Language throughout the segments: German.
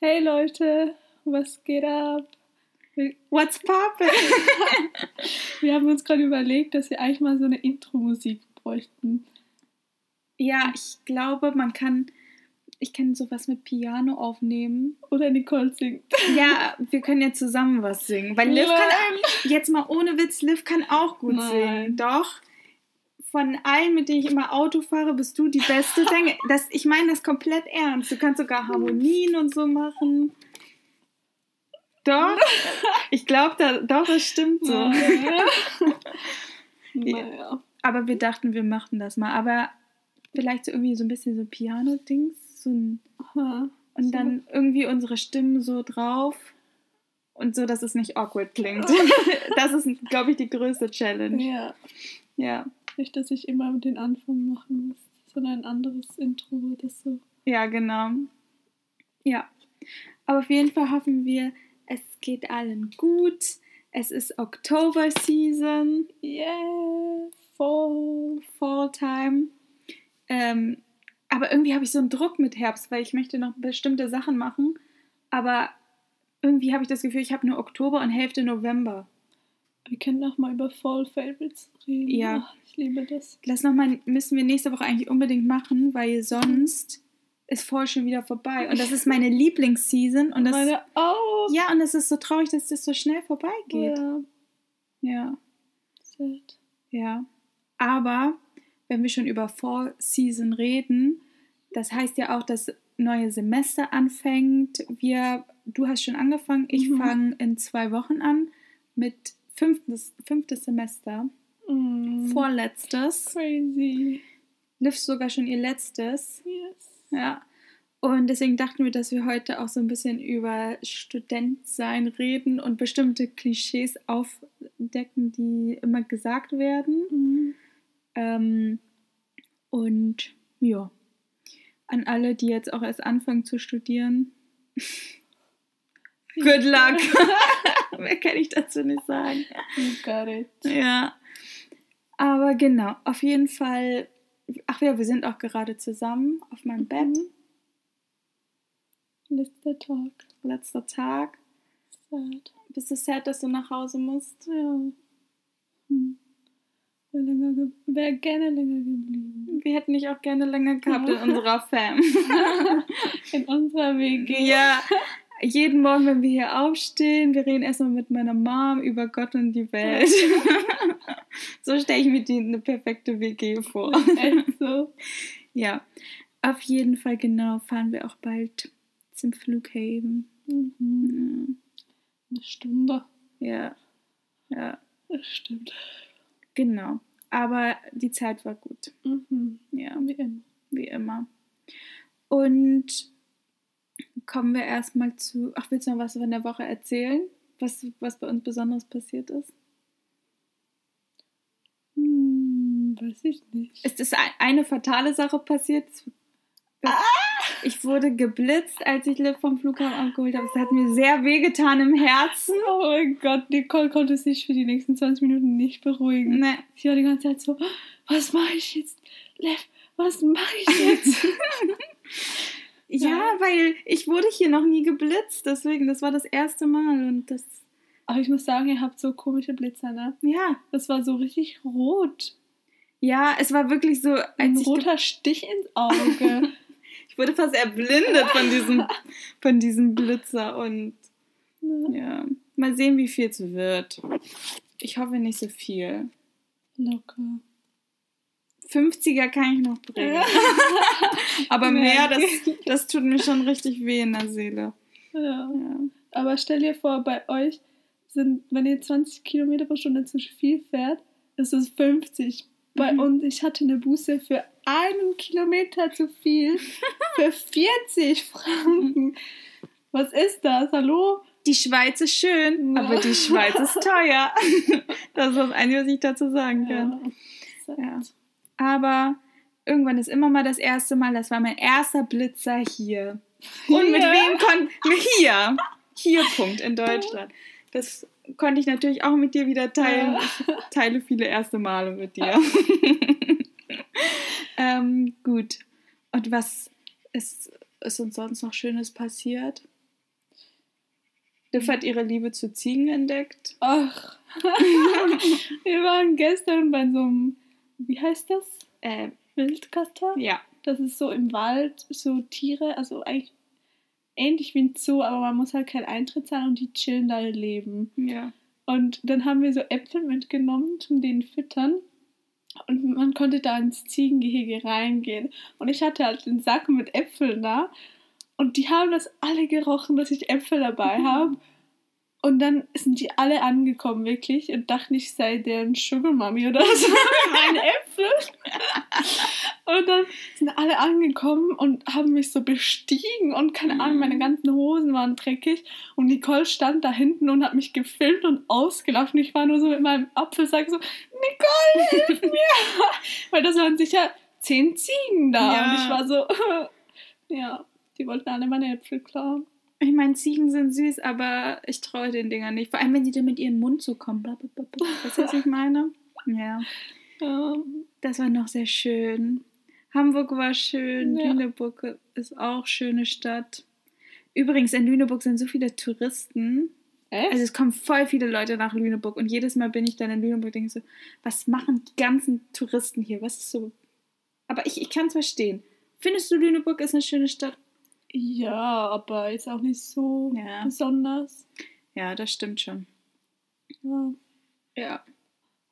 Hey Leute, was geht ab? What's poppin'? wir haben uns gerade überlegt, dass wir eigentlich mal so eine Intro-Musik bräuchten. Ja, ich glaube, man kann. Ich kann sowas mit Piano aufnehmen. Oder Nicole singt. Ja, wir können ja zusammen was singen. Weil Liv kann. Jetzt mal ohne Witz, Liv kann auch gut Nein. singen. Doch. Von allen, mit denen ich immer Auto fahre, bist du die beste Sängerin. Das, ich meine das komplett ernst. Du kannst sogar Harmonien und so machen. Doch, ich glaube, da, doch, das stimmt so. Naja. naja. Aber wir dachten, wir machten das mal. Aber vielleicht so irgendwie so ein bisschen so Piano-Dings. So ein, und so. dann irgendwie unsere Stimmen so drauf. Und so, dass es nicht awkward klingt. das ist, glaube ich, die größte Challenge. Ja. Ja. Nicht, dass ich immer den Anfang machen muss, sondern ein anderes Intro oder so. Ja, genau. Ja. Aber auf jeden Fall hoffen wir, es geht allen gut. Es ist Oktober-Season. Yeah, Fall, Fall Time. Ähm, aber irgendwie habe ich so einen Druck mit Herbst, weil ich möchte noch bestimmte Sachen machen. Aber irgendwie habe ich das Gefühl, ich habe nur Oktober und Hälfte November. Wir können noch mal über Fall Favorites reden. Ja. Ach, ich liebe das. Das noch mal, müssen wir nächste Woche eigentlich unbedingt machen, weil sonst ist voll schon wieder vorbei. Und das ist meine Lieblingsseason. Und das, meine auch. Ja, und es ist so traurig, dass das so schnell vorbeigeht. Ja. Ja. Sad. Ja. Aber wenn wir schon über Fall Season reden, das heißt ja auch, dass neue Semester anfängt. Wir, du hast schon angefangen, ich mhm. fange in zwei Wochen an mit fünftes, fünftes Semester. Mhm. Vorletztes. Crazy. Liv sogar schon ihr letztes. Yes. Ja. Und deswegen dachten wir, dass wir heute auch so ein bisschen über Studentsein reden und bestimmte Klischees aufdecken, die immer gesagt werden. Mhm. Ähm, und ja, an alle, die jetzt auch erst anfangen zu studieren. Good luck! Mehr kann ich dazu nicht sagen. You got it. Ja. Aber genau, auf jeden Fall Ach ja, wir sind auch gerade zusammen auf meinem. Bett. Letzter Tag. Letzter Tag. Sad. Bist du sad, dass du nach Hause musst? Ja. Hm. Wäre länger wär gerne länger geblieben. Wir hätten dich auch gerne länger gehabt in unserer Fam. in unserer WG. Ja. Jeden Morgen, wenn wir hier aufstehen, wir reden erstmal mit meiner Mom über Gott und die Welt. so stelle ich mir die eine perfekte WG vor. Echt so? Ja. Auf jeden Fall, genau, fahren wir auch bald zum Flughafen. Mhm. Eine Stunde. Ja. Ja. Das stimmt. Genau. Aber die Zeit war gut. Mhm. Ja. Wie immer. Wie immer. Und kommen wir erstmal zu. Ach, willst du noch was von der Woche erzählen? Was, was bei uns Besonderes passiert ist? Hm, weiß ich nicht. Es ist eine fatale Sache passiert. Ah! Ich wurde geblitzt, als ich Liv vom Flughafen abgeholt habe. Es hat mir sehr wehgetan im Herzen. Oh mein Gott, Nicole konnte sich für die nächsten 20 Minuten nicht beruhigen. Nee. Sie war die ganze Zeit so, was mache ich jetzt? Liv, was mache ich jetzt? Ja, ja, weil ich wurde hier noch nie geblitzt, deswegen, das war das erste Mal und das. Aber ich muss sagen, ihr habt so komische Blitzer, ne? Ja. Das war so richtig rot. Ja, es war wirklich so ein roter Stich ins Auge. ich wurde fast erblindet von diesem, von diesem Blitzer und ja. ja. Mal sehen, wie viel es wird. Ich hoffe nicht so viel. Locker. 50er kann ich noch bringen. Aber mehr, das, das tut mir schon richtig weh in der Seele. Ja. ja. Aber stell dir vor, bei euch sind, wenn ihr 20 Kilometer pro Stunde zu viel fährt, ist es 50. Bei mhm. uns, ich hatte eine Buße für einen Kilometer zu viel für 40 Franken. Was ist das? Hallo? Die Schweiz ist schön, ja. aber die Schweiz ist teuer. das ist das Einzige, was ich dazu sagen kann. Ja. ja. Aber irgendwann ist immer mal das erste Mal, das war mein erster Blitzer hier. Und mit wem konnte. Hier. Hier, Punkt, in Deutschland. Das konnte ich natürlich auch mit dir wieder teilen. Ich teile viele erste Male mit dir. ähm, gut. Und was ist, ist uns sonst noch Schönes passiert? Diff hat ihre Liebe zu Ziegen entdeckt. Ach. Wir waren gestern bei so einem, wie heißt das? Äh, Wildgatter? ja. Das ist so im Wald, so Tiere, also eigentlich ähnlich wie ein Zoo, aber man muss halt keinen Eintritt zahlen und die chillen da ihr Leben. Ja. Und dann haben wir so Äpfel mitgenommen zum den füttern. Und man konnte da ins Ziegengehege reingehen. Und ich hatte halt den Sack mit Äpfeln da. Und die haben das alle gerochen, dass ich Äpfel dabei habe. Und dann sind die alle angekommen, wirklich, und dachten, ich sei deren Sugar Mommy oder so. Meine Äpfel. Und dann sind alle angekommen und haben mich so bestiegen und keine Ahnung, meine ganzen Hosen waren dreckig. Und Nicole stand da hinten und hat mich gefilmt und ausgelacht. Und ich war nur so mit meinem Apfelsack so, Nicole, hilf mir! Weil das waren sicher zehn Ziegen da. Ja. Und ich war so, ja, die wollten alle meine Äpfel klauen. Ich meine, Ziegen sind süß, aber ich traue den Dingern nicht. Vor allem, wenn sie dann mit ihrem Mund so kommen. Blablabla. Weißt du, was ich meine? Ja. Ja. Das war noch sehr schön. Hamburg war schön, Ja. Lüneburg ist auch schöne Stadt. Übrigens, in Lüneburg sind so viele Touristen. Echt? Also es kommen voll viele Leute nach Lüneburg und jedes Mal bin ich dann in Lüneburg und denke so, was machen die ganzen Touristen hier? Was ist so? Aber ich, ich kann es verstehen. Findest du Lüneburg ist eine schöne Stadt? Ja, aber jetzt auch nicht so Ja. besonders. Ja, das stimmt schon. Ja. Ja,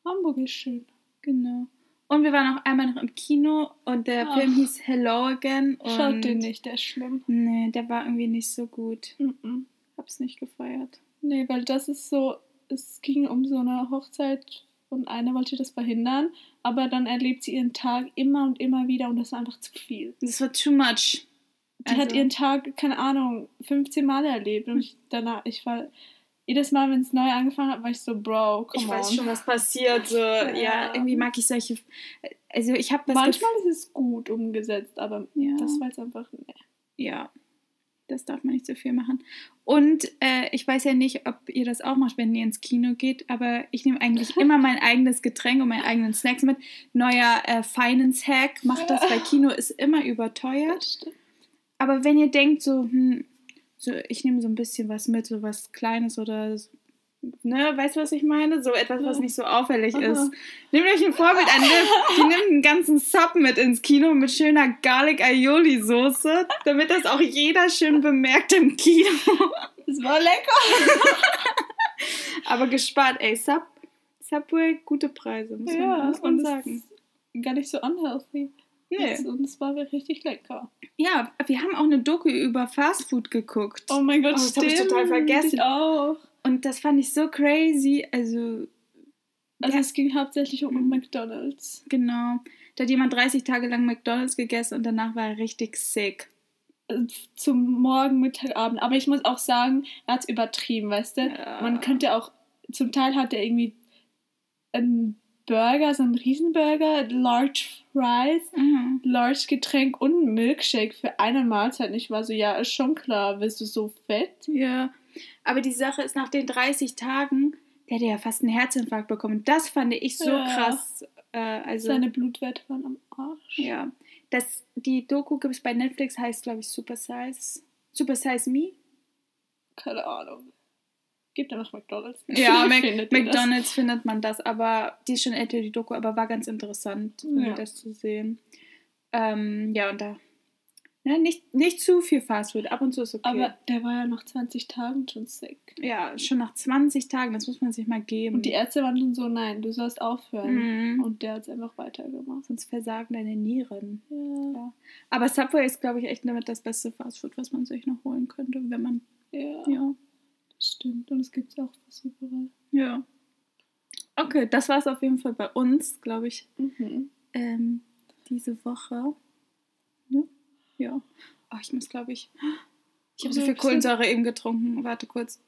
Hamburg ist schön. genau. Und wir waren auch einmal noch im Kino und der Ach. Film hieß Hello Again. Und Schaut den nicht, der ist schlimm. Nee, der war irgendwie nicht so gut. Mhm. Hab's nicht gefeiert. Nee, weil das ist so, es ging um so eine Hochzeit und einer wollte das verhindern, aber dann erlebt sie ihren Tag immer und immer wieder und das ist einfach zu viel. Das war too much. Die hat Also- ihren Tag, keine Ahnung, 15 Mal erlebt und ich danach, ich war, jedes Mal, wenn es neu angefangen hat, war ich so, Bro, come ich on. weiß schon, was passiert. So, ja. Ja. irgendwie mag ich solche. Also ich habe Manchmal ist es gut umgesetzt, aber Ja. das war jetzt einfach, nee. Ja, das darf man nicht so viel machen. Und äh, ich weiß ja nicht, ob ihr das auch macht, wenn ihr ins Kino geht, aber ich nehme eigentlich immer mein eigenes Getränk und meinen eigenen Snacks mit. Neuer äh, Finance-Hack, macht das bei Kino, ist immer überteuert. Das stimmt. Aber wenn ihr denkt, so, hm, so ich nehme so ein bisschen was mit, so was Kleines oder so, ne, weißt du, was ich meine? So etwas, was Ja. nicht so auffällig Aha. ist. Nehmt euch ein Vorbild an, die, die nimmt einen ganzen Sub mit ins Kino mit schöner Garlic Aioli Soße, damit das auch jeder schön bemerkt im Kino. Das war lecker. Aber gespart, ey, Sub, Subway, gute Preise, muss man, muss man sagen. Gar nicht so unhealthy. Nee. Und es war richtig lecker. Ja, wir haben auch eine Doku über Fastfood geguckt. Oh mein Gott, Oh, das hab ich total vergessen. Ich auch. Und das fand ich so crazy. Also, Also Ja. es ging hauptsächlich um McDonalds. genau. Da hat jemand 30 Tage lang McDonalds gegessen und danach war er richtig sick. Zum Morgen, Mittag, Abend. Aber ich muss auch sagen, er hat es übertrieben, weißt du? Ja. Man könnte auch, zum Teil hat er irgendwie einen Burger, so einen Riesenburger, Large Fries, Mhm. Large Getränk und einen Milkshake für eine Mahlzeit. Und ich war so, ja, ist schon klar, bist du so fett? Ja. Aber die Sache ist, nach den 30 Tagen, der hat ja fast einen Herzinfarkt bekommen. Das fand ich so Ja. krass. Äh, also, Seine Blutwerte waren am Arsch. ja. Das, die Doku gibt es bei Netflix, heißt, glaube ich, Super Size. Super Size Me? Keine Ahnung. Gebt einfach McDonalds. Ja, Mac Findet ihr das? McDonalds findet man das, aber die ist schon älter, die Doku, aber war ganz interessant, Ja. das zu sehen. Ähm, ja, und da. Ne, nicht, nicht zu viel Fastfood, ab und zu ist okay. Aber der war ja nach 20 Tagen schon sick. ja, schon nach 20 Tagen, das muss man sich mal geben. Und die Ärzte waren schon so, nein, du sollst aufhören. Mhm. Und der hat es einfach weitergemacht. Sonst versagen deine Nieren. Ja. Ja. Aber Subway ist, glaube ich, echt damit das beste Fastfood, was man sich noch holen könnte, wenn man. Ja, Ja. Stimmt. Und es gibt es auch fast überall. Ja. Okay, das war es auf jeden Fall bei uns, glaube ich, Mhm. ähm, diese Woche. Ja. Ja. Oh, ich muss, glaube ich. Ich habe so Ja, viel. Kohlensäure eben getrunken. Warte kurz.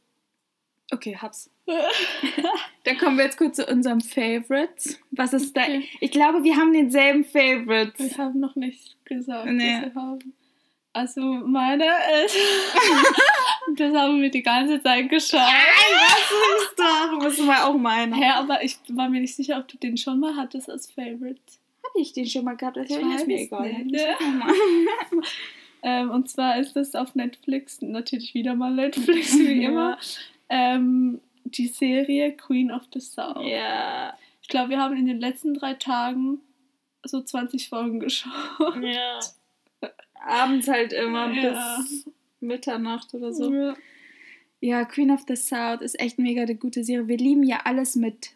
Okay, hab's. Dann kommen wir jetzt kurz zu unserem Favorite. Was ist da? Okay. Ich glaube, wir haben denselben Favorite. Wir haben noch nicht gesagt, Nee. was wir haben. Also meine ist, das haben wir die ganze Zeit geschaut. Was ist da? Müssen wir auch meinen. Hä, aber ich war mir nicht sicher, ob du den schon mal hattest als Favorite. Habe ich den schon mal gehabt? Das Ich ist mir weiß egal. nicht. Das ist nochmal. Ähm, und zwar ist das auf Netflix, natürlich wieder mal Netflix, wie immer, ähm, die Serie Queen of the South. Ja. Ich glaube, wir haben in den letzten drei Tagen so 20 Folgen geschaut. Ja. Abends halt immer ja. bis Mitternacht oder so. Ja. ja, Queen of the South ist echt mega eine gute Serie. Wir lieben ja alles mit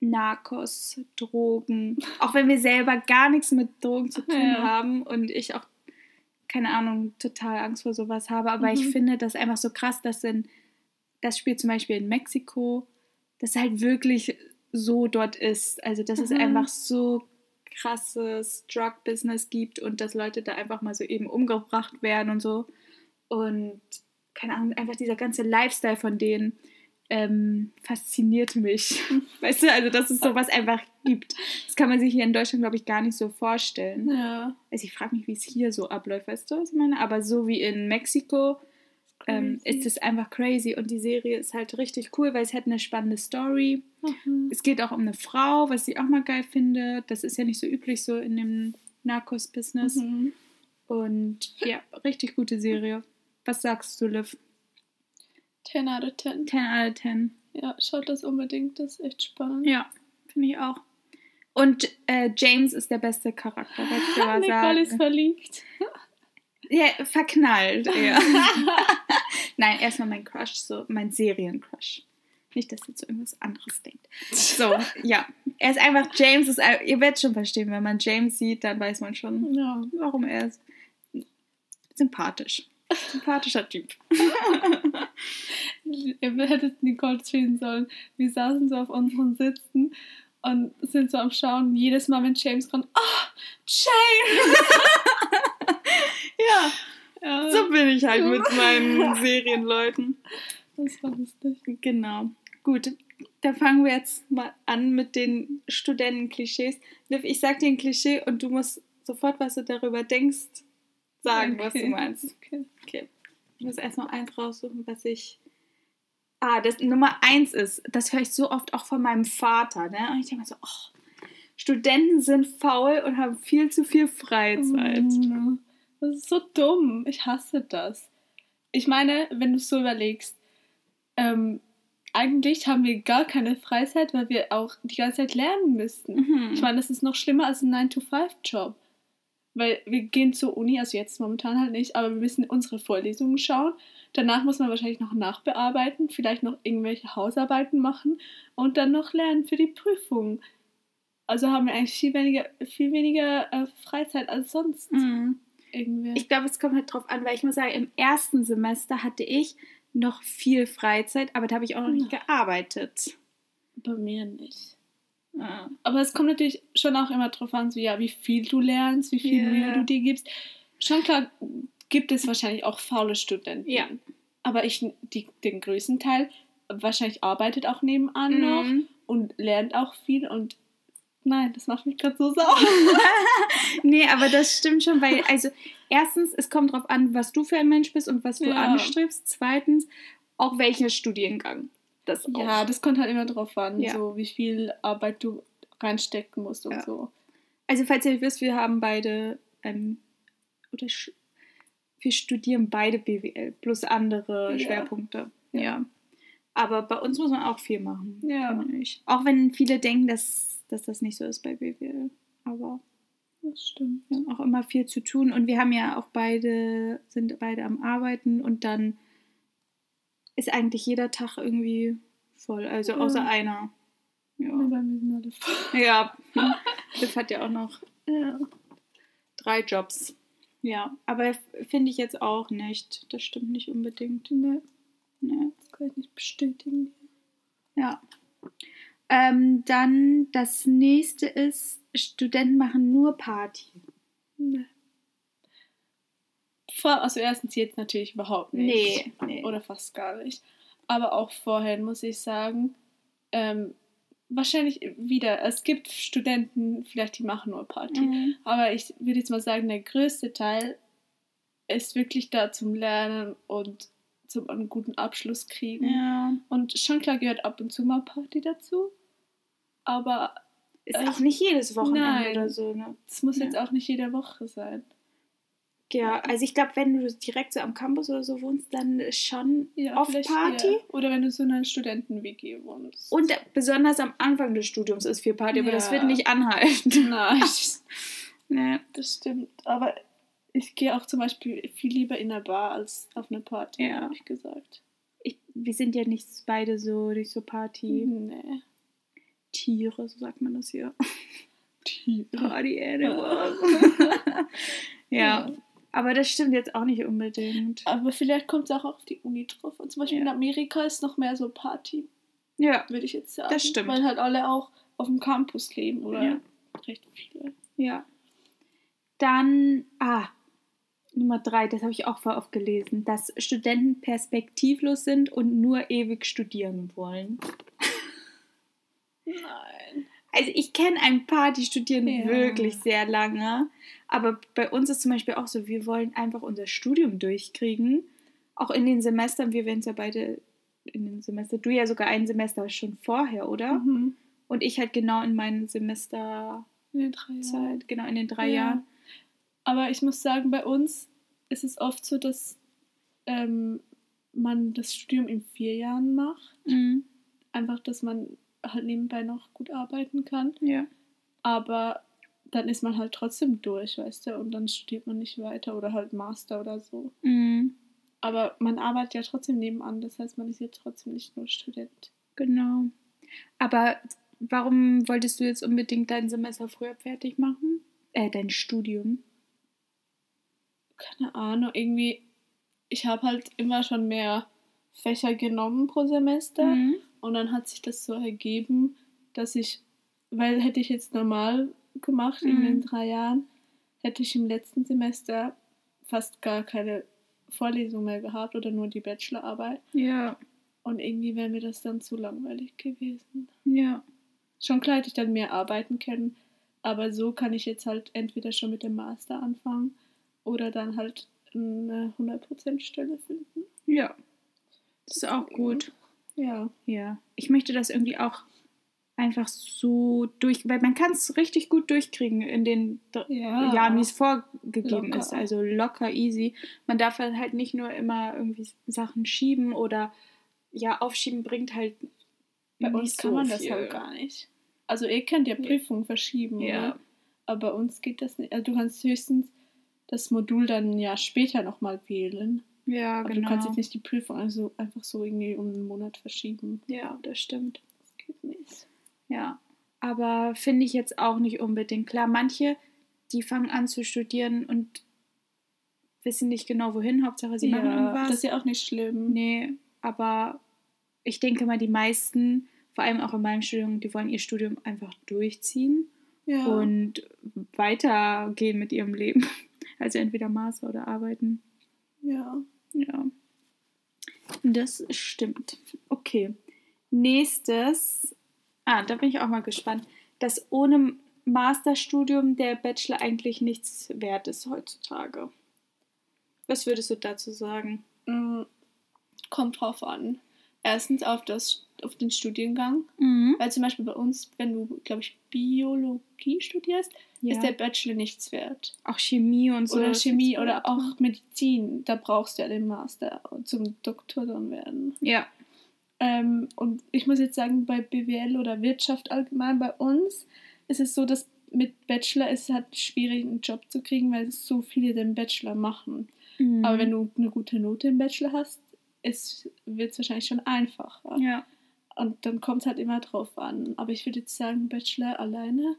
Narcos, Drogen. Auch wenn wir selber gar nichts mit Drogen zu tun ja. haben und ich auch, keine Ahnung, total Angst vor sowas habe. Aber mhm. ich finde das einfach so krass, dass in, das spielt zum Beispiel in Mexiko, das halt wirklich so dort ist. Also, dass mhm. es einfach so krasses Drug-Business gibt und dass Leute da einfach mal so eben umgebracht werden und so. Und keine Ahnung, einfach dieser ganze Lifestyle von denen ähm, fasziniert mich. Weißt du, also dass es sowas einfach gibt. Das kann man sich hier in Deutschland, glaube ich, gar nicht so vorstellen. Ja. Also ich frage mich, wie es hier so abläuft, weißt du, was ich meine? Aber so wie in Mexiko ähm, ist es einfach crazy und die Serie ist halt richtig cool, weil es hat eine spannende Story. Mhm. Es geht auch um eine Frau, was ich auch mal geil finde. Das ist ja nicht so üblich so in dem Narcos-Business. Mhm. Und ja, richtig gute Serie. Was sagst du, Liv? 10 out of 10. 10 out of 10. Ja, schaut das unbedingt, das ist echt spannend. Ja, finde ich auch. Und äh, James ist der beste Charakter, würde ich mal Nicole sagen. ist verliebt. Ja, verknallt, ja. Nein, erstmal mein Crush, so mein Seriencrush. Nicht, dass ihr zu irgendwas anderes denkt. So, ja. Er ist einfach, James ist, ihr werdet schon verstehen, wenn man James sieht, dann weiß man schon, ja. warum er ist. Sympathisch. Sympathischer Typ. Ihr hättet Nicole sehen sollen. Wir saßen so auf unseren Sitzen und sind so am Schauen. Jedes Mal, wenn James kommt, oh, James! ja, ja, so bin ich halt mit meinen Serienleuten. Das war lustig. Genau. Gut, da fangen wir jetzt mal an mit den Studentenklischees. Ich sag dir ein Klischee und du musst sofort, was du darüber denkst, sagen, okay. was du meinst. Okay. okay. Ich muss erstmal eins raussuchen, was ich. Ah, das Nummer eins ist, das höre ich so oft auch von meinem Vater, ne? Und ich denke mir so, oh, Studenten sind faul und haben viel zu viel Freizeit. Mm, das ist so dumm. Ich hasse das. Ich meine, wenn du es so überlegst, ähm, eigentlich haben wir gar keine Freizeit, weil wir auch die ganze Zeit lernen müssten. Mhm. Ich meine, das ist noch schlimmer als ein 9-to-5-Job. Weil wir gehen zur Uni, also jetzt momentan halt nicht, aber wir müssen unsere Vorlesungen schauen. Danach muss man wahrscheinlich noch nachbearbeiten, vielleicht noch irgendwelche Hausarbeiten machen und dann noch lernen für die Prüfung. Also haben wir eigentlich viel weniger, viel weniger äh, Freizeit als sonst. Mhm. Irgendwie. Ich glaube, es kommt halt drauf an, weil ich muss sagen, im ersten Semester hatte ich noch viel Freizeit, aber da habe ich auch noch nicht gearbeitet. Bei mir nicht. Ja. Aber es kommt natürlich schon auch immer drauf an, so, ja, wie viel du lernst, wie viel yeah. Mühe du dir gibst. Schon klar gibt es wahrscheinlich auch faule Studenten. Ja. Aber ich, die, den größten Teil wahrscheinlich arbeitet auch nebenan mhm. noch und lernt auch viel und Nein, das macht mich gerade so sauer. nee, aber das stimmt schon, weil, also, erstens, es kommt darauf an, was du für ein Mensch bist und was du ja. anstrebst. Zweitens, auch welcher Studiengang. Das ja, das kommt halt immer drauf an, ja. so wie viel Arbeit du reinstecken musst und ja. so. Also, falls ihr wisst, wir haben beide, ähm, oder wir studieren beide BWL plus andere Schwerpunkte. Ja. Aber bei uns muss man auch viel machen. Ja. Auch wenn viele denken, dass dass das nicht so ist bei BWL. Aber das stimmt. Wir haben auch immer viel zu tun und wir haben ja auch beide, sind beide am Arbeiten und dann ist eigentlich jeder Tag irgendwie voll, also ja. außer einer. Ja. ja, bei mir sind alle voll. Ja, Liv hat ja auch noch ja. drei Jobs. Ja, aber finde ich jetzt auch nicht. Das stimmt nicht unbedingt. Nee. Nee. Das kann ich nicht bestätigen. Ja. Ähm, dann das nächste ist, Studenten machen nur Party. Nee. Vor, also erstens jetzt natürlich überhaupt nicht. Nee, nee. Oder fast gar nicht. Aber auch vorher muss ich sagen, ähm, wahrscheinlich wieder, es gibt Studenten, vielleicht die machen nur Party. Mhm. Aber ich würde jetzt mal sagen, der größte Teil ist wirklich da zum Lernen und zum einen guten Abschluss kriegen. Ja. Und schon klar gehört ab und zu mal Party dazu. Aber. Ist äh, auch nicht jedes Wochenende nein, oder so, ne? Das muss ja. jetzt auch nicht jede Woche sein. Ja, also ich glaube, wenn du direkt so am Campus oder so wohnst, dann schon Ja, oft vielleicht Party. eher. Oder wenn du so in einer Studenten-WG wohnst. Und besonders am Anfang des Studiums ist viel Party, aber das Ja. wird nicht anhalten. Nein, nee. das stimmt. Aber ich gehe auch zum Beispiel viel lieber in einer Bar als auf eine Party, Ja. habe ich gesagt. Ich, wir sind ja nicht beide so nicht so Party-Tiere, Nee. so sagt man das hier. Tiere. Party Animals. ja. Ja. aber das stimmt jetzt auch nicht unbedingt. Aber vielleicht kommt es auch auf die Uni drauf. Und zum Beispiel Ja. in Amerika ist noch mehr so Party, Ja, würde ich jetzt sagen. Das stimmt. Weil halt alle auch auf dem Campus leben oder Ja. recht viele. ja. Dann, ah, Nummer drei, das habe ich auch voll oft gelesen, dass Studenten perspektivlos sind und nur ewig studieren wollen. Nein. Also ich kenne ein paar, die studieren Ja. wirklich sehr lange. Aber bei uns ist zum Beispiel auch so, wir wollen einfach unser Studium durchkriegen. Auch in den Semestern, wir werden es ja beide in den Semester, du ja sogar ein Semester schon vorher, oder? Mhm. Und ich halt genau in meinen Semesterzeit, In den drei Jahren. genau in den drei Ja. Jahren. Aber ich muss sagen, bei uns ist es oft so, dass ähm, man das Studium in vier Jahren macht. Mhm. Einfach, dass man halt nebenbei noch gut arbeiten kann. Ja. Aber dann ist man halt trotzdem durch, weißt du, und dann studiert man nicht weiter oder halt Master oder so. Mhm. Aber man arbeitet ja trotzdem nebenan, das heißt, man ist ja trotzdem nicht nur Student. Genau. Aber warum wolltest du jetzt unbedingt dein Semester früher fertig machen? Äh, dein Studium. Keine Ahnung, irgendwie, ich habe halt immer schon mehr Fächer genommen pro Semester. Mhm. Und dann hat sich das so ergeben, dass ich, weil hätte ich jetzt normal gemacht in Mhm. den drei Jahren, hätte ich im letzten Semester fast gar keine Vorlesung mehr gehabt oder nur die Bachelorarbeit. Ja. Und irgendwie wäre mir das dann zu langweilig gewesen. Ja. Schon klar hätte ich dann mehr arbeiten können, aber so kann ich jetzt halt entweder schon mit dem Master anfangen oder dann halt eine 100% Stelle finden. Ja. Das ist auch gut. Ja. Ja. Ich möchte das irgendwie auch einfach so durch, weil man kann es richtig gut durchkriegen in den Ja. Jahren, wie es vorgegeben Locker. ist. Also locker, easy. Man darf halt nicht nur immer irgendwie Sachen schieben oder ja, aufschieben bringt halt Bei uns kann so man das viel. halt gar nicht. Also ihr könnt ja Prüfungen verschieben, Ja. ne? aber bei uns geht das nicht. Also du kannst höchstens das Modul dann ein Jahr später nochmal wählen. Ja, Aber genau. du kannst jetzt nicht die Prüfung also einfach so irgendwie um einen Monat verschieben. Ja, das stimmt. Das geht nicht. Ja, aber finde ich jetzt auch nicht unbedingt. Klar, manche, die fangen an zu studieren und wissen nicht genau wohin, Hauptsache sie machen irgendwas. das ist ja auch nicht schlimm. Nee, aber ich denke mal, die meisten, vor allem auch in meinem Studium, die wollen ihr Studium einfach durchziehen Ja. und weitergehen mit ihrem Leben. Also entweder Master oder arbeiten. ja. Ja. Das stimmt. Okay. Nächstes. Ah, da bin ich auch mal gespannt. Dass ohne Masterstudium der Bachelor eigentlich nichts wert ist heutzutage. Was würdest du dazu sagen? Mm, Kommt drauf an. Erstens auf, das, auf den Studiengang. Mhm. Weil zum Beispiel bei uns, wenn du, glaube ich, Biologie studierst, Ja. ist der Bachelor nichts wert. auch Chemie und so. Oder Chemie oder wert. auch Medizin, da brauchst du ja den Master zum Doktor dann werden. Ja. Ähm, und ich muss jetzt sagen, bei BWL oder Wirtschaft allgemein bei uns ist es so, dass mit Bachelor ist es halt schwierig, einen Job zu kriegen, weil so viele den Bachelor machen. Mhm. Aber wenn du eine gute Note im Bachelor hast, wird es wahrscheinlich schon einfacher. Ja. Und dann kommt es halt immer drauf an. Aber ich würde jetzt sagen, Bachelor alleine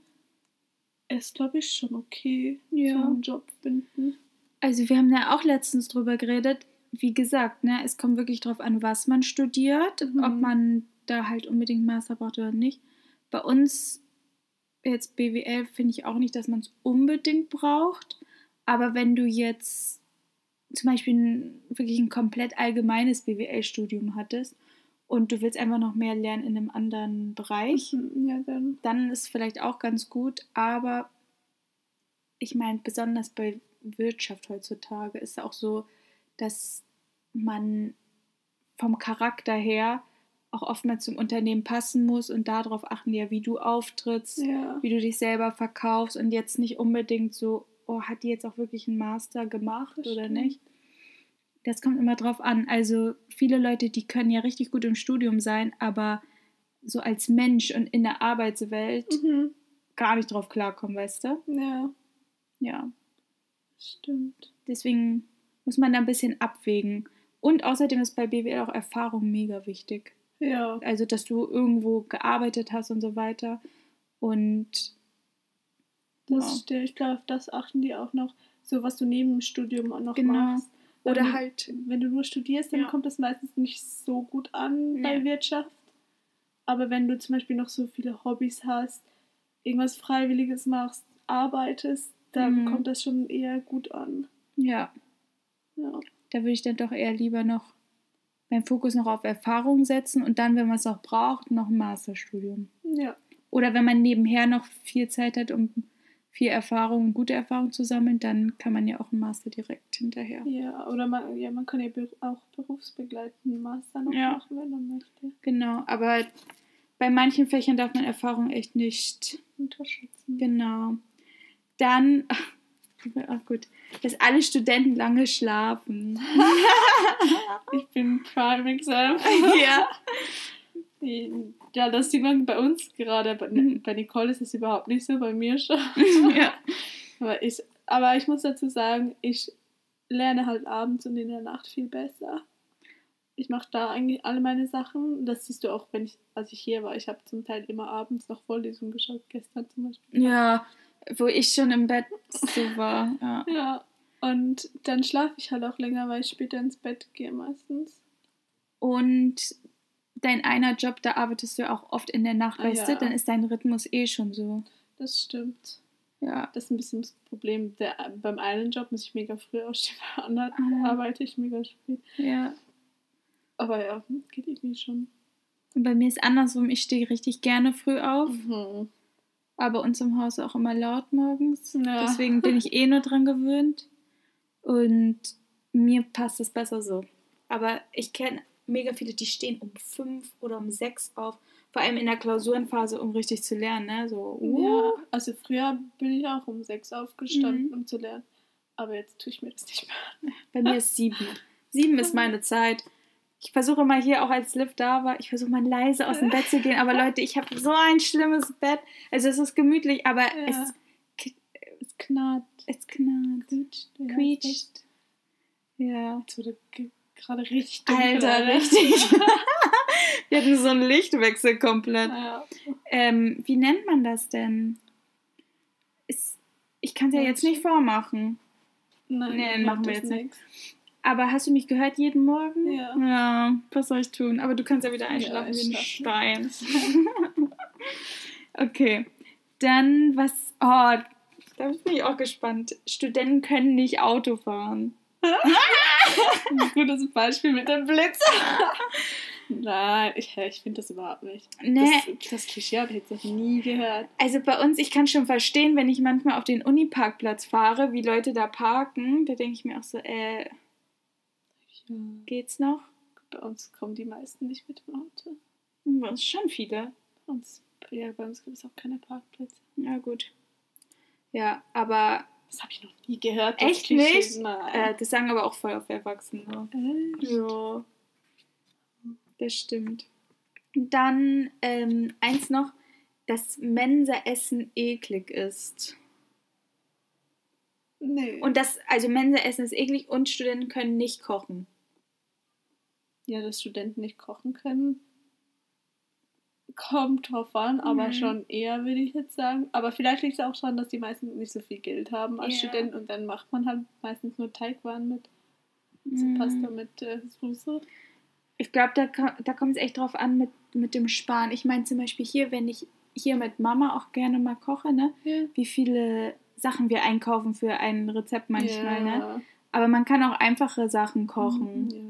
ist, glaube ich, schon okay Ja. für einen Job finden. Also wir haben ja auch letztens drüber geredet. Wie gesagt, ne, es kommt wirklich drauf an, was man studiert, Mhm. ob man da halt unbedingt Master braucht oder nicht. Bei uns jetzt BWL finde ich auch nicht, dass man es unbedingt braucht. Aber wenn du jetzt zum Beispiel ein, wirklich ein komplett allgemeines BWL-Studium hattest und du willst einfach noch mehr lernen in einem anderen Bereich, Mhm, Ja, dann. dann ist vielleicht auch ganz gut, aber ich meine, besonders bei Wirtschaft heutzutage ist auch so, dass man vom Charakter her auch oftmals zum Unternehmen passen muss und darauf achten ja, wie du auftrittst, Ja. wie du dich selber verkaufst und jetzt nicht unbedingt so oh, hat die jetzt auch wirklich einen Master gemacht das oder stimmt. nicht? Das kommt immer drauf an. Also viele Leute, die können ja richtig gut im Studium sein, aber so als Mensch und in der Arbeitswelt mhm. gar nicht drauf klarkommen, weißt du? Ja. Ja. Stimmt. Deswegen muss man da ein bisschen abwägen. Und außerdem ist bei BWL auch Erfahrung mega wichtig. Ja. Also, dass du irgendwo gearbeitet hast und so weiter. Und. Das, ja. Ich glaube, das achten die auch noch, so was du neben dem Studium auch noch genau. machst. Oder wenn, halt. Wenn du nur studierst, dann ja. kommt das meistens nicht so gut an nee. bei Wirtschaft. Aber wenn du zum Beispiel noch so viele Hobbys hast, irgendwas Freiwilliges machst, arbeitest, dann mhm. kommt das schon eher gut an. Ja. Ja. Da würde ich dann doch eher lieber noch meinen Fokus noch auf Erfahrung setzen und dann, wenn man es auch braucht, noch ein Masterstudium. Ja. Oder wenn man nebenher noch viel Zeit hat, um viel Erfahrung, gute Erfahrung zu sammeln, dann kann man ja auch einen Master direkt hinterher. Ja, oder man, ja, man kann ja auch berufsbegleitenden Master noch ja. machen, wenn man möchte. Genau, aber bei manchen Fächern darf man Erfahrung echt nicht unterschätzen. Genau. Dann, ach gut, dass alle Studenten lange schlafen. ich bin Prime Exam. ja. Ja, das sieht man bei uns gerade. Bei, mhm. Nicole ist es überhaupt nicht so, bei mir schon. ja. Aber ich, aber ich muss dazu sagen, ich lerne halt abends und in der Nacht viel besser. Ich mache da eigentlich alle meine Sachen. Das siehst du auch, wenn ich, als ich hier war. Ich habe zum Teil immer abends noch Vorlesungen geschaut, gestern zum Beispiel. Ja, wo ich schon im Bett so war. Ja. ja. Und dann schlafe ich halt auch länger, weil ich später ins Bett gehe meistens. Und dein einer Job, da arbeitest du auch oft in der Nacht, ah, weißt ja. du? Dann ist dein Rhythmus eh schon so. Das stimmt. Ja. Das ist ein bisschen das Problem. Der, beim einen Job muss ich mega früh aufstehen, beim anderen ah. arbeite ich mega spät. Ja. Aber ja, geht irgendwie schon. Und bei mir ist andersrum, ich stehe richtig gerne früh auf. Mhm aber uns im Haus auch immer laut morgens. Ja. Deswegen bin ich eh nur dran gewöhnt. Und mir passt es besser so. Aber ich kenne mega viele, die stehen um fünf oder um sechs auf. Vor allem in der Klausurenphase, um richtig zu lernen. Ne? So, uh. Ja, also früher bin ich auch um sechs aufgestanden, mhm. um zu lernen. Aber jetzt tue ich mir das nicht mehr. Bei mir ist sieben. Sieben ist meine Zeit ich versuche mal hier auch als Liv da war, ich versuche mal leise aus dem Bett zu gehen, aber Leute, ich habe so ein schlimmes Bett. Also es ist gemütlich, aber ja. es, es knarrt. Es knarrt. Quietscht. Ja, quietscht. Ja. Wurde gerade richtig dunkel. Alter, richtig. Wir hatten so einen Lichtwechsel komplett. Ja. Ähm, wie nennt man das denn? Ist, ich kann es ja jetzt nicht vormachen. Nein, nee, machen wir jetzt nicht. Aber hast du mich gehört jeden Morgen? Ja. Ja, was soll ich tun? Aber du kannst ja wieder einschlafen ja, wie ein Stein. okay. Dann was. Oh, da bin ich auch gespannt. Studenten können nicht Auto fahren. ein gutes Beispiel mit dem Blitz. Nein, ich, ich finde das überhaupt nicht. Nee. Das, das Klischee habe ich jetzt noch nie gehört. Also bei uns, ich kann schon verstehen, wenn ich manchmal auf den Uniparkplatz fahre, wie Leute da parken, da denke ich mir auch so, äh. Geht's noch? Bei uns kommen die meisten nicht mit dem Auto. Hm, bei uns schon viele. Bei uns, ja, bei uns gibt es auch keine Parkplätze. Ja, gut. Ja, aber. Das habe ich noch nie gehört. Echt nicht? Äh, das sagen aber auch voll auf Erwachsene. Echt? Ja. Das stimmt. Dann ähm, eins noch, dass Mensa-Essen eklig ist. Nee. Und das, also Mensa-Essen ist eklig und Studenten können nicht kochen ja, dass Studenten nicht kochen können. Kommt drauf an, aber mhm. schon eher, würde ich jetzt sagen. Aber vielleicht liegt es auch schon, dass die meisten nicht so viel Geld haben als ja. Studenten und dann macht man halt meistens nur Teigwaren mit. So mhm. Pasta mit äh, Soße. Ich glaube, da, da kommt es echt drauf an mit, mit dem Sparen. Ich meine zum Beispiel hier, wenn ich hier mit Mama auch gerne mal koche, ne? Ja. Wie viele Sachen wir einkaufen für ein Rezept manchmal, ne? ja. ne? Aber man kann auch einfache Sachen kochen. Mhm, ja.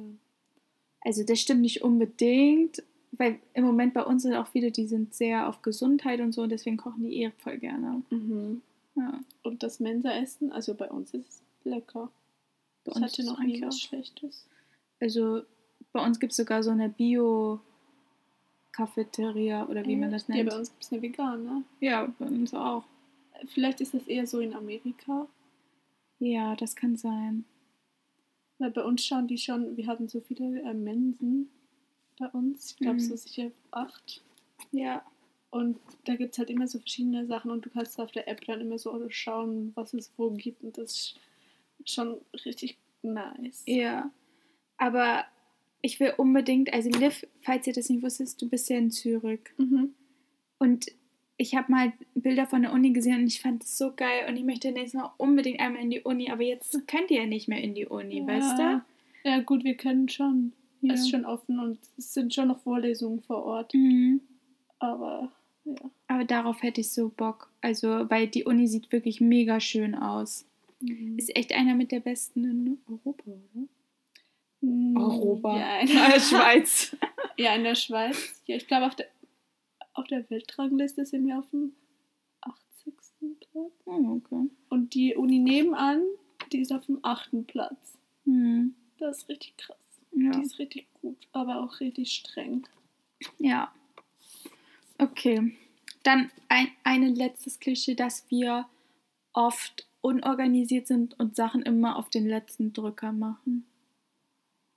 Also das stimmt nicht unbedingt, weil im Moment bei uns sind auch viele, die sind sehr auf Gesundheit und so, und deswegen kochen die eh voll gerne. Mhm. Ja. Und das Mensa-Essen, also bei uns ist es lecker. Bei ich hatte noch nie was Schlechtes. Also bei uns gibt es sogar so eine Bio-Cafeteria oder wie äh, man das nennt. Ja, bei uns gibt es eine vegane. Ja, bei uns auch. Vielleicht ist das eher so in Amerika. Ja, das kann sein. Weil bei uns schauen die schon, wir hatten so viele äh, Mensen bei uns. Ich glaube, Mhm. so sicher acht. Ja. Und da gibt es halt immer so verschiedene Sachen und du kannst auf der App dann immer so schauen, was es wo gibt. Und das ist schon richtig nice. Ja. Aber ich will unbedingt, also Liv, falls ihr das nicht wusstet, du bist ja in Zürich. Mhm. Und ich habe mal Bilder von der Uni gesehen und ich fand es so geil und ich möchte nächstes Mal unbedingt einmal in die Uni, aber jetzt könnt ihr ja nicht mehr in die Uni, weißt du? Ja, gut, wir können schon. Ja. Ist schon offen und es sind schon noch Vorlesungen vor Ort. Mhm. Aber ja. Aber darauf hätte ich so Bock. Also, weil die Uni sieht wirklich mega schön aus. Mhm. Ist echt einer mit der besten in Europa, oder? Mm, Europa. Ja, in, Ah, Schweiz. ja, in der Schweiz. Ja, ich glaube, auf der, auf der Weltrangliste sind wir auf dem 80. Platz. Oh, okay. Und die Uni nebenan, die ist auf dem 8. Platz. Hm. Das ist richtig krass. Ja. Die ist richtig gut, aber auch richtig streng. ja. Okay. Dann ein, ein letztes Klischee, dass wir oft unorganisiert sind und Sachen immer auf den letzten Drücker machen.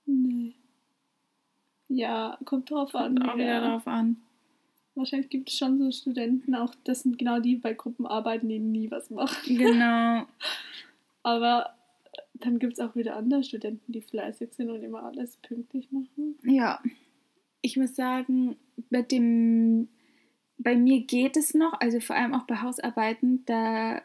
Nee. Ja, kommt drauf an. Kommt auch wieder darauf an. Wahrscheinlich gibt es schon so Studenten, auch das sind genau die bei Gruppenarbeiten, die nie was machen. Genau. Aber dann gibt es auch wieder andere Studenten, die fleißig sind und immer alles pünktlich machen. Ja. Ich muss sagen, mit dem, bei mir geht es noch, also vor allem auch bei Hausarbeiten, da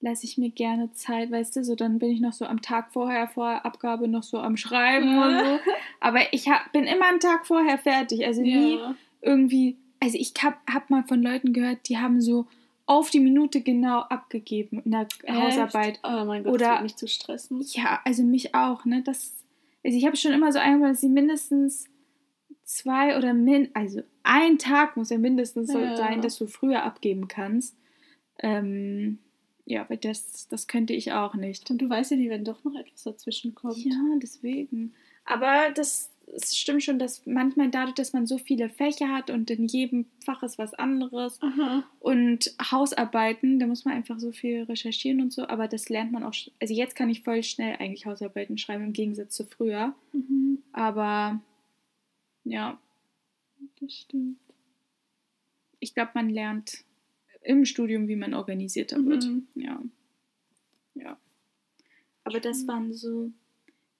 lasse ich mir gerne Zeit, weißt du, so dann bin ich noch so am Tag vorher, vor Abgabe noch so am Schreiben und so. Aber ich hab, bin immer einen Tag vorher fertig, also nie Ja. irgendwie, also ich habe hab mal von Leuten gehört, die haben so auf die Minute genau abgegeben in der Hausarbeit. Echt? Oh mein Gott, Oder- mich zu stressen. Ja, also mich auch, ne? Das, also ich habe schon immer so eingebaut, dass sie mindestens zwei oder min, also ein Tag muss ja mindestens so Ja. sein, dass du früher abgeben kannst. Ähm, ja, weil das, das könnte ich auch nicht. Und du weißt ja, die wenn doch noch etwas dazwischen kommt. Ja, deswegen. Aber das, es stimmt schon, dass manchmal dadurch, dass man so viele Fächer hat und in jedem Fach ist was anderes Aha. und Hausarbeiten, da muss man einfach so viel recherchieren und so, aber das lernt man auch, also jetzt kann ich voll schnell eigentlich Hausarbeiten schreiben im Gegensatz zu früher, Mhm. aber ja, Das stimmt. ich glaube, man lernt im Studium, wie man organisierter wird. Mhm. Ja. Ja. Aber das waren so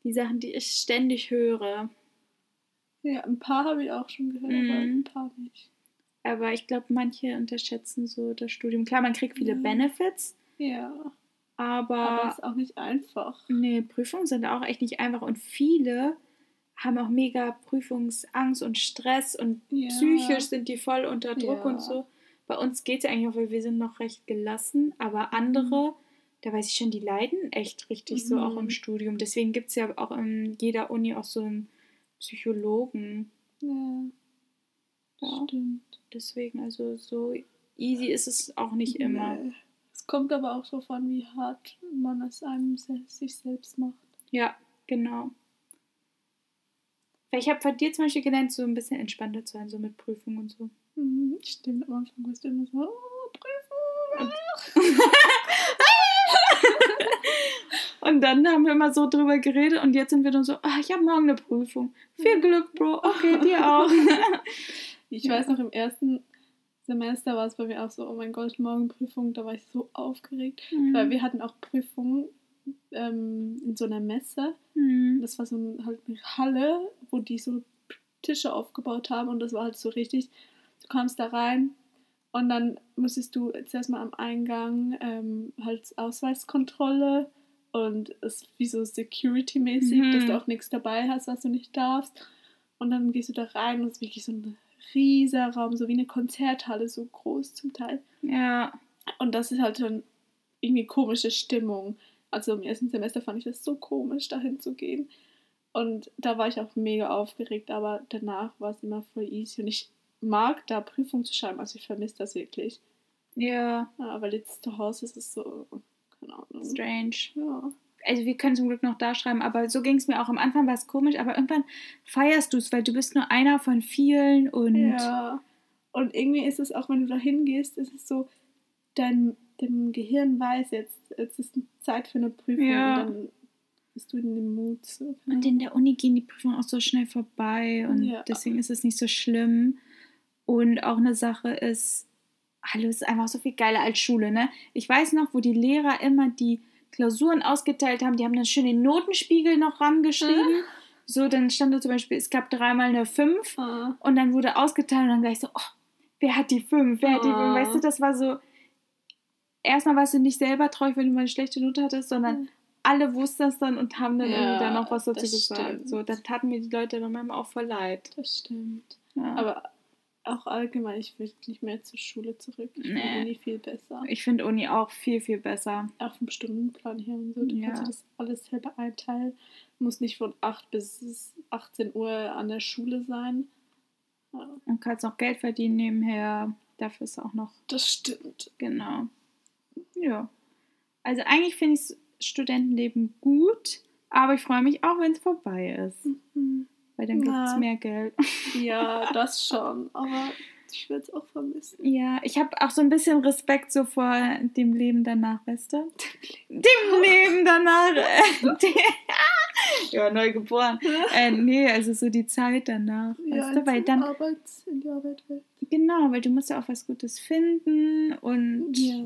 die Sachen, die ich ständig höre. Ja, ein paar habe ich auch schon gehört, aber Mhm. ein paar nicht. Aber ich glaube, manche unterschätzen so das Studium. Klar, man kriegt viele Ja. Benefits, Ja, aber, aber ist auch nicht einfach. nee, Prüfungen sind auch echt nicht einfach. Und viele haben auch mega Prüfungsangst und Stress und Ja. psychisch sind die voll unter Druck Ja. und so. Bei uns geht es ja eigentlich auch, weil wir sind noch recht gelassen, aber andere, da weiß ich schon, die leiden echt richtig so auch im Mhm. Studium. Deswegen gibt es ja auch in jeder Uni auch so einen Psychologen. Ja, Ja. stimmt. Deswegen, also so easy ist es auch nicht immer. Nee. Es kommt aber auch darauf an, wie hart man es einem sich selbst macht. Ja, genau. Weil ich habe von dir zum Beispiel gelernt, so ein bisschen entspannter zu sein, so mit Prüfungen und so. Mhm, stimmt, am Anfang warst du immer so, oh, Prüfung. Und dann haben wir immer so drüber geredet und jetzt sind wir dann so, ah, ich habe morgen eine Prüfung. Viel Glück, Bro. Okay, dir auch. Ich weiß noch, im ersten Semester war es bei mir auch so, oh mein Gott, morgen Prüfung, da war ich so aufgeregt. Weil wir hatten auch Prüfungen ähm, in so einer Messe. Mhm. Das war so ein, halt eine Halle, wo die so Tische aufgebaut haben und das war halt so richtig, du kamst da rein und dann musstest du zuerst mal am Eingang ähm, halt Ausweiskontrolle und es ist wie so Security-mäßig, Mhm. dass du auch nichts dabei hast, was du nicht darfst. Und dann gehst du da rein und es ist wirklich so ein rieser Raum, so wie eine Konzerthalle, so groß zum Teil. Ja. Und das ist halt schon irgendwie komische Stimmung. Also im ersten Semester fand ich das so komisch, dahin zu gehen. Und da war ich auch mega aufgeregt, aber danach war es immer voll easy. Und ich mag da Prüfungen zu schreiben, also ich vermisse das wirklich. Ja, Ja, aber jetzt zu Hause ist es so. Strange. Ja. Also wir können zum Glück noch da schreiben, aber so ging es mir auch. Am Anfang war es komisch, aber irgendwann feierst du es, weil du bist nur einer von vielen und ja. Und irgendwie ist es auch, wenn du da hingehst, ist es so, dein dem Gehirn weiß, jetzt, jetzt ist Zeit für eine Prüfung Ja. und dann bist du in dem Mut. So. Und in der Uni gehen die Prüfungen auch so schnell vorbei und Ja. deswegen ist es nicht so schlimm. Und auch eine Sache ist, hallo, es ist einfach so viel geiler als Schule, ne? Ich weiß noch, wo die Lehrer immer die Klausuren ausgeteilt haben, die haben dann schön den Notenspiegel noch rangeschrieben. So, dann stand da zum Beispiel, es gab dreimal eine 5 Ah, und dann wurde ausgeteilt und dann gleich so, oh, wer hat die 5? Wer hat die 5? Ah. Weißt du, das war so, erstmal warst du nicht selber traurig, wenn du mal eine schlechte Note hattest, sondern Mhm. alle wussten das dann und haben dann Ja, irgendwie da noch was dazu das gesagt. stimmt. So, da taten mir die Leute dann manchmal auch voll leid. das stimmt. Ja. Aber auch allgemein, ich will nicht mehr zur Schule zurück. Ich Nee. finde Uni viel besser. ich finde Uni auch viel, viel besser. Auch vom Stundenplan her und so. Du Ja. kannst dir das alles selber einteilen. Du musst nicht von 8 bis 18 Uhr an der Schule sein. Ja, Und kannst noch Geld verdienen nebenher. Dafür ist auch noch, das stimmt. genau. Ja. Also eigentlich finde ich das Studentenleben gut, aber ich freue mich auch, wenn es vorbei ist. Weil dann gibt es Ja. mehr Geld. Ja, das schon. Aber ich würde es auch vermissen. Ja, ich habe auch so ein bisschen Respekt so vor dem Leben danach, weißt du? Dem Leben danach. Äh, ja, neu geboren. Äh, nee, also so die Zeit danach, weißt du? Weil dann, Arbeits, in die Arbeit will. genau, weil du musst ja auch was Gutes finden und Ja.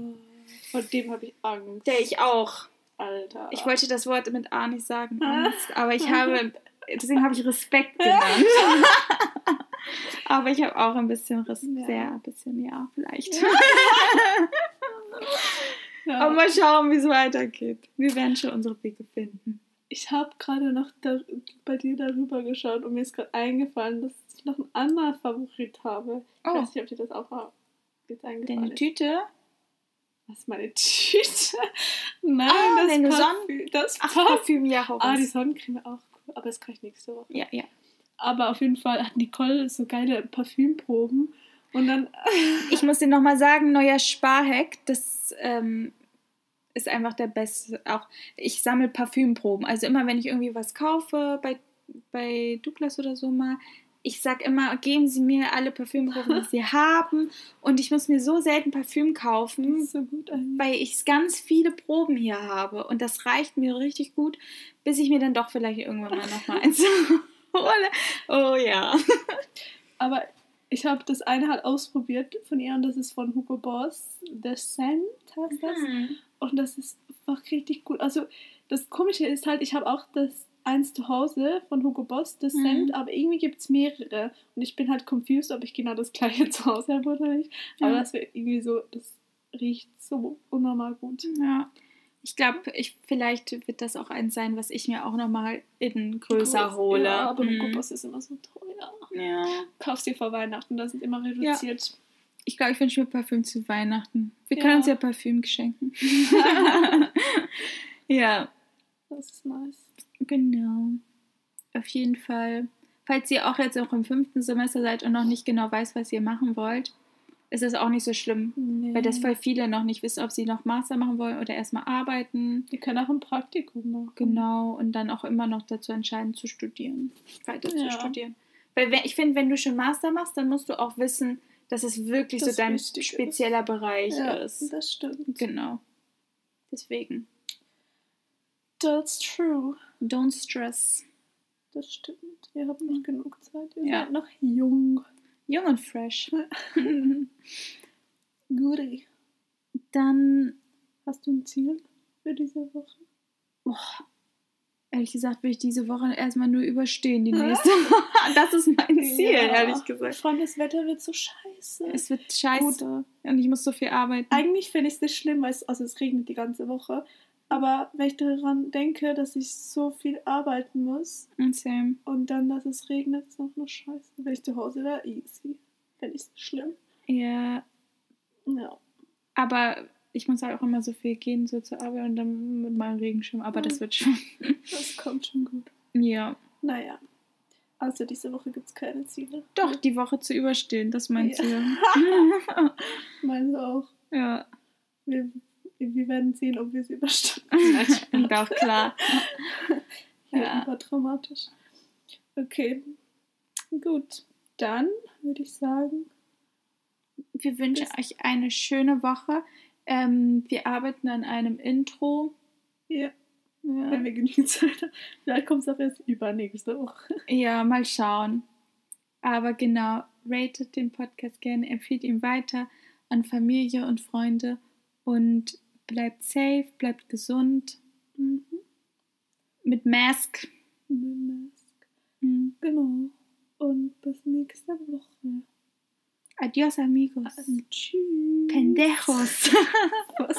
Vor dem habe ich Angst. der ich auch. Alter. Ich wollte das Wort mit A nicht sagen. Angst, aber ich habe, deswegen habe ich Respekt genannt. aber ich habe auch ein bisschen Respekt, Ja. sehr, ein bisschen, ja, vielleicht. ja. Aber mal schauen, wie es weitergeht. Wir werden schon unsere Wege finden. Ich habe gerade noch da, bei dir darüber geschaut und mir ist gerade eingefallen, dass ich noch einen anderen Favorit habe. Ich Oh. weiß nicht, ob dir das auch jetzt eingefallen Deine. Tüte? Was ist meine Tüte? Nein, Ah, das Parfüm. Das Ach, Parfüm. Ja, hau Ah, die. Sonnencreme auch. Aber das kann ich nächste Woche. Ja, ja. Aber auf jeden Fall hat Nicole so geile Parfümproben. Und dann. Ich muss dir nochmal sagen, neuer Sparhack, das ähm, ist einfach der beste. Auch ich sammle Parfümproben. Also immer, wenn ich irgendwie was kaufe, bei, bei Douglas oder so mal, ich sag immer, geben Sie mir alle Parfümproben, die Sie haben. Und ich muss mir so selten Parfüm kaufen, so weil ich ganz viele Proben hier habe. Und das reicht mir richtig gut, bis ich mir dann doch vielleicht irgendwann mal noch mal eins hole. Oh ja. Aber ich habe das eine halt ausprobiert von ihr und das ist von Hugo Boss. The Scent heißt das. Und das ist einfach richtig gut. Also das Komische ist halt, ich habe auch das eins zu Hause von Hugo Boss, das Mhm. Scent, aber irgendwie gibt es mehrere. Und ich bin halt confused, ob ich genau das gleiche zu Hause habe oder nicht. Aber Ja. das wird irgendwie so, das riecht so unnormal gut. Ja. Ich glaube, ich, vielleicht wird das auch eins sein, was ich mir auch nochmal in größer Groß. hole. Ja, aber Mhm. Hugo Boss ist immer so teuer. Ja. Kaufst dir vor Weihnachten, das sind immer reduziert. Ich glaube, ich wünsche mir Parfüm zu Weihnachten. Wir Ja. können uns ja Parfüm schenken. ja, Das ist nice. genau. Auf jeden Fall. Falls ihr auch jetzt auch im fünften Semester seid und noch nicht genau weiß, was ihr machen wollt, ist es auch nicht so schlimm. Nee. Weil das voll viele noch nicht wissen, ob sie noch Master machen wollen oder erstmal arbeiten. Wir können auch ein Praktikum machen. Genau, und dann auch immer noch dazu entscheiden, zu studieren, weiter Ja. zu studieren. Weil wenn, ich finde, wenn du schon Master machst, dann musst du auch wissen, dass es wirklich Das so dein wichtig ist. spezieller Bereich Ja, ist. das stimmt. Genau. Deswegen, That's true. don't stress. Das stimmt. Ihr habt noch genug Zeit. Ihr Ja. seid noch jung. Jung und fresh. Goodie. dann, Hast du ein Ziel für diese Woche? boah, ehrlich gesagt, will ich diese Woche erstmal nur überstehen, die nächste. das ist mein Ziel, ehrlich gesagt. Allem das Wetter wird so scheiße. Es wird scheiße und ich muss so viel arbeiten. Eigentlich finde ich es nicht schlimm, weil es, also es regnet die ganze Woche. Aber wenn ich daran denke, dass ich so viel arbeiten muss Und Sam. und dann, dass es regnet, ist auch nur scheiße. Wenn ich zu Hause wäre, easy. Fände ich es schlimm. Ja, Ja. Aber ich muss halt auch immer so viel gehen, so zur Arbeit und dann mit meinem Regenschirm. Aber das wird schon. Das kommt schon gut. ja. Naja. Also diese Woche gibt es keine Ziele. Doch, die Woche zu überstehen, das ist mein Ja. Ziel. Meine auch. ja, Wir, wir werden sehen, ob wir es überstehen. Doch, klar. Hier Ja. übertraumatisch. Okay. Gut. Dann würde ich sagen, Wir wünschen euch eine schöne Woche. Ähm, wir arbeiten an einem Intro. Ja. ja. Wenn wir genügend Zeit haben. Vielleicht kommt es auch erst übernächste Woche. Ja, mal schauen. Aber genau, ratet den Podcast gerne, empfiehlt ihn weiter an Familie und Freunde und bleibt safe, bleibt gesund. Mhm. Mit Mask. Mit Mask. Mhm. Genau. Und bis nächste Woche. Adiós, amigos. Tschüss. Pendejos. Was?